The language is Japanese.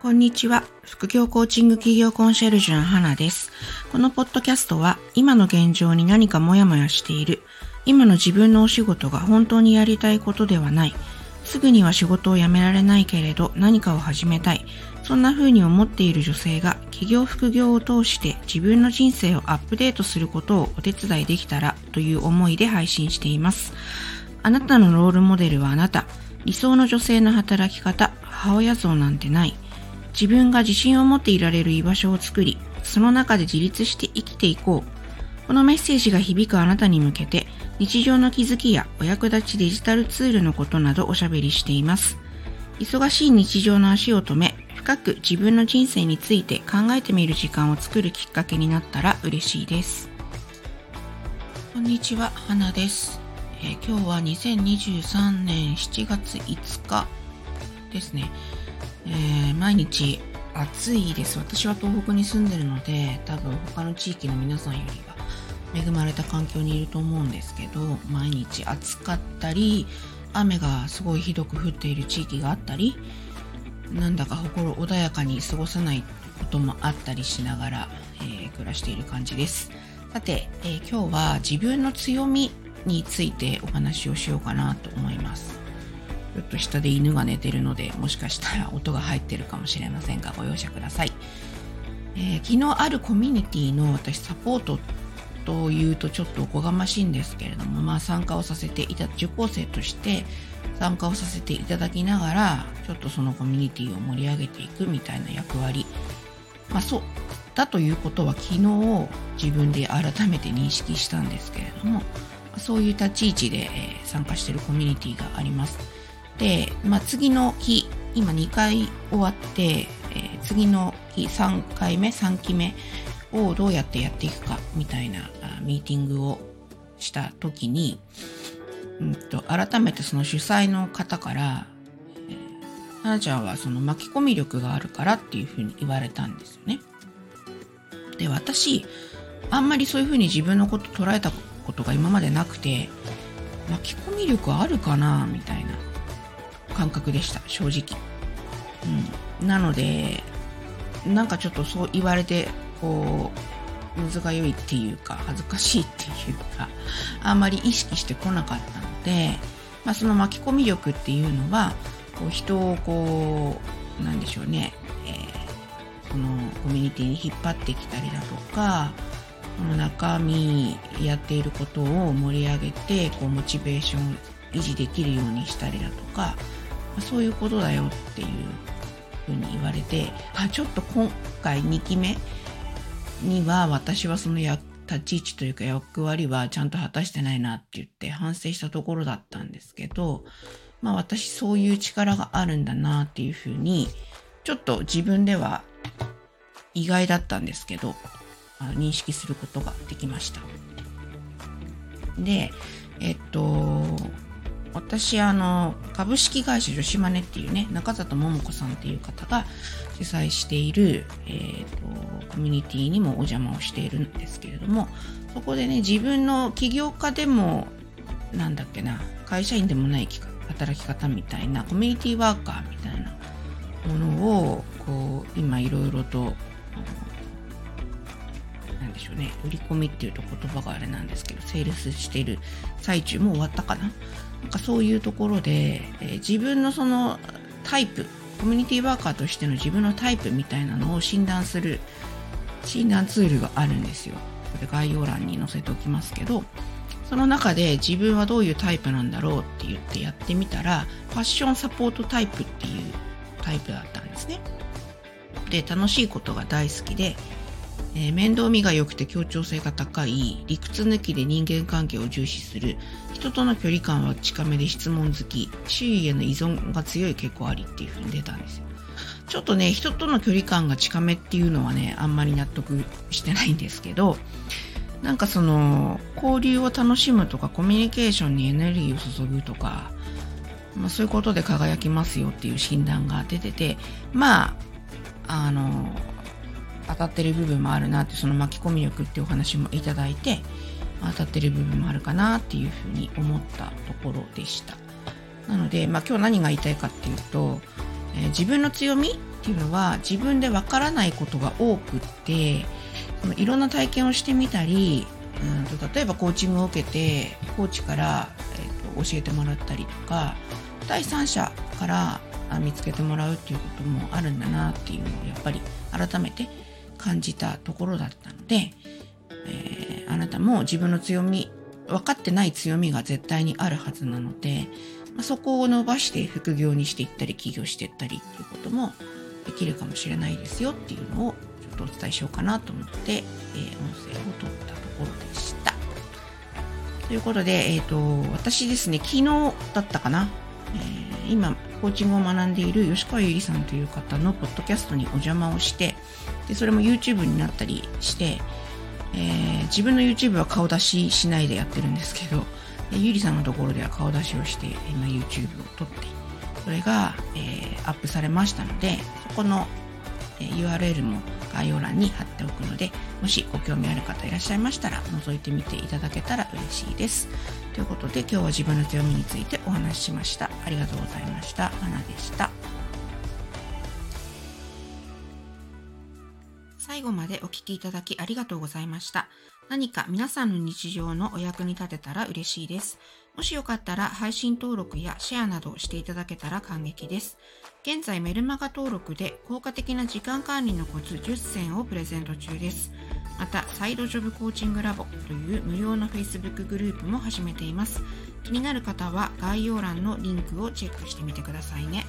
こんにちは。副業コーチング企業コンシェルジュの花です。このポッドキャストは今の現状に何かモヤモヤしている、今の自分のお仕事が本当にやりたいことではない、すぐには仕事を辞められないけれど何かを始めたい、そんな風に思っている女性が企業副業を通して自分の人生をアップデートすることをお手伝いできたらという思いで配信しています。あなたのロールモデルはあなた、理想の女性の働き方、母親像なんてない。自分が自信を持っていられる居場所を作り、その中で自立して生きていこう。このメッセージが響くあなたに向けて、日常の気づきやお役立ちデジタルツールのことなどおしゃべりしています。忙しい日常の足を止め、深く自分の人生について考えてみる時間を作るきっかけになったら嬉しいです。こんにちは、花です。えー、今日は2023年7月5日ですね。えー、毎日暑いです。私は東北に住んでるので、多分他の地域の皆さんよりは恵まれた環境にいると思うんですけど、毎日暑かったり、雨がすごいひどく降っている地域があったり、なんだか心穏やかに過ごさないこともあったりしながら、えー、暮らしている感じです。さて、えー、今日は自分の強みについてお話をしようかなと思います。ちょっと下で犬が寝てるので、もしかしたら音が入ってるかもしれませんが、ご容赦ください。えー、昨日あるコミュニティの私サポートというとちょっとおこがましいんですけれども、まあ参加をさせていた、受講生として参加をさせていただきながら、ちょっとそのコミュニティを盛り上げていくみたいな役割。まあそう、だということは昨日自分で改めて認識したんですけれども、そういう立ち位置で参加しているコミュニティがあります。で、まあ、次の日、今2回終わって、えー、次の日3回目、3期目をどうやってやっていくかみたいなミーティングをした時に、うんと、改めてその主催の方から、えー、花ちゃんはその巻き込み力があるからっていうふうに言われたんですよね。で、私、あんまりそういうふうに自分のこと捉えたことが今までなくて、巻き込み力あるかな？みたいな。感覚でした、正直。うん。なので、なんかちょっとそう言われて、こう、むずがゆいっていうか、恥ずかしいっていうか、あんまり意識してこなかったので、まあ、その巻き込み力っていうのは、こう人をこう、なんでしょうね、えー、そのコミュニティに引っ張ってきたりだとか、この中身やっていることを盛り上げて、こうモチベーション維持できるようにしたりだとか、そういうことだよっていうふうに言われて、あ、ちょっと今回2期目には私はその立ち位置というか役割はちゃんと果たしてないなって言って反省したところだったんですけど、まあ私そういう力があるんだなっていうふうに、ちょっと自分では意外だったんですけど、認識することができました。で、えっと、私あの株式会社女子マネっていうね中里桃子さんっていう方が主催している、えーと、コミュニティにもお邪魔をしているんですけれどもそこでね自分の起業家でもなんだっけな会社員でもない働き方みたいなコミュニティワーカーみたいなものをこう今いろいろとしょうね売り込みっていうと言葉があれなんですけどセールスしている最中も終わったかななんかそういうところで、えー、自分のそのタイプ、コミュニティワーカーとしての自分のタイプみたいなのを診断する診断ツールがあるんですよ。これ概要欄に載せておきますけど、その中で自分はどういうタイプなんだろうって言ってやってみたら、ファッションサポートタイプっていうタイプだったんですね。で、楽しいことが大好きで、えー、面倒見が良くて協調性が高い、理屈抜きで人間関係を重視する、人との距離感は近めで質問好き、周囲への依存が強い傾向ありっていう風に出たんですよ。ちょっとね、人との距離感が近めっていうのはね、あんまり納得してないんですけど、なんかその、交流を楽しむとか、コミュニケーションにエネルギーを注ぐとか、まあそういうことで輝きますよっていう診断が出てて、まあ、あの、当たってる部分もあるなってその巻き込み力っていうお話もいただいて当たってる部分もあるかなっていうふうに思ったところでした。なので、まあ、今日何が言いたいかっていうと、えー、自分の強みっていうのは自分でわからないことが多くってそのいろんな体験をしてみたりうんと例えばコーチングを受けてコーチから、えーと、教えてもらったりとか第三者から見つけてもらうっていうこともあるんだなっていうのをやっぱり改めて感じたところだったので、えー、あなたも自分の強み分かってない強みが絶対にあるはずなので、まあ、そこを伸ばして副業にしていったり起業していったりっていうこともできるかもしれないですよっていうのをちょっとお伝えしようかなと思って、えー、音声を取ったところでした。ということで、えっ、ー、と、私ですね、昨日だったかな、えー、今、コーチングを学んでいる吉川ゆりさんという方のポッドキャストにお邪魔をして、でそれも YouTube になったりして、えー、自分の YouTube は顔出ししないでやってるんですけど、ゆりさんのところでは顔出しをして、今 YouTube を撮って、それが、えー、アップされましたので、そこの、え、URL も概要欄に貼っておくので、もしご興味ある方いらっしゃいましたら、覗いてみていただけたら嬉しいです。ということで、今日は自分の強みについてお話ししました。ありがとうございました。花でした。最後までお聞きいただきありがとうございました。何か皆さんの日常のお役に立てたら嬉しいです。もしよかったら配信登録やシェアなどしていただけたら感激です。現在メルマガ登録で効果的な時間管理のコツ10選をプレゼント中です。また、サイドジョブコーチングラボという無料の Facebook グループも始めています。気になる方は概要欄のリンクをチェックしてみてくださいね。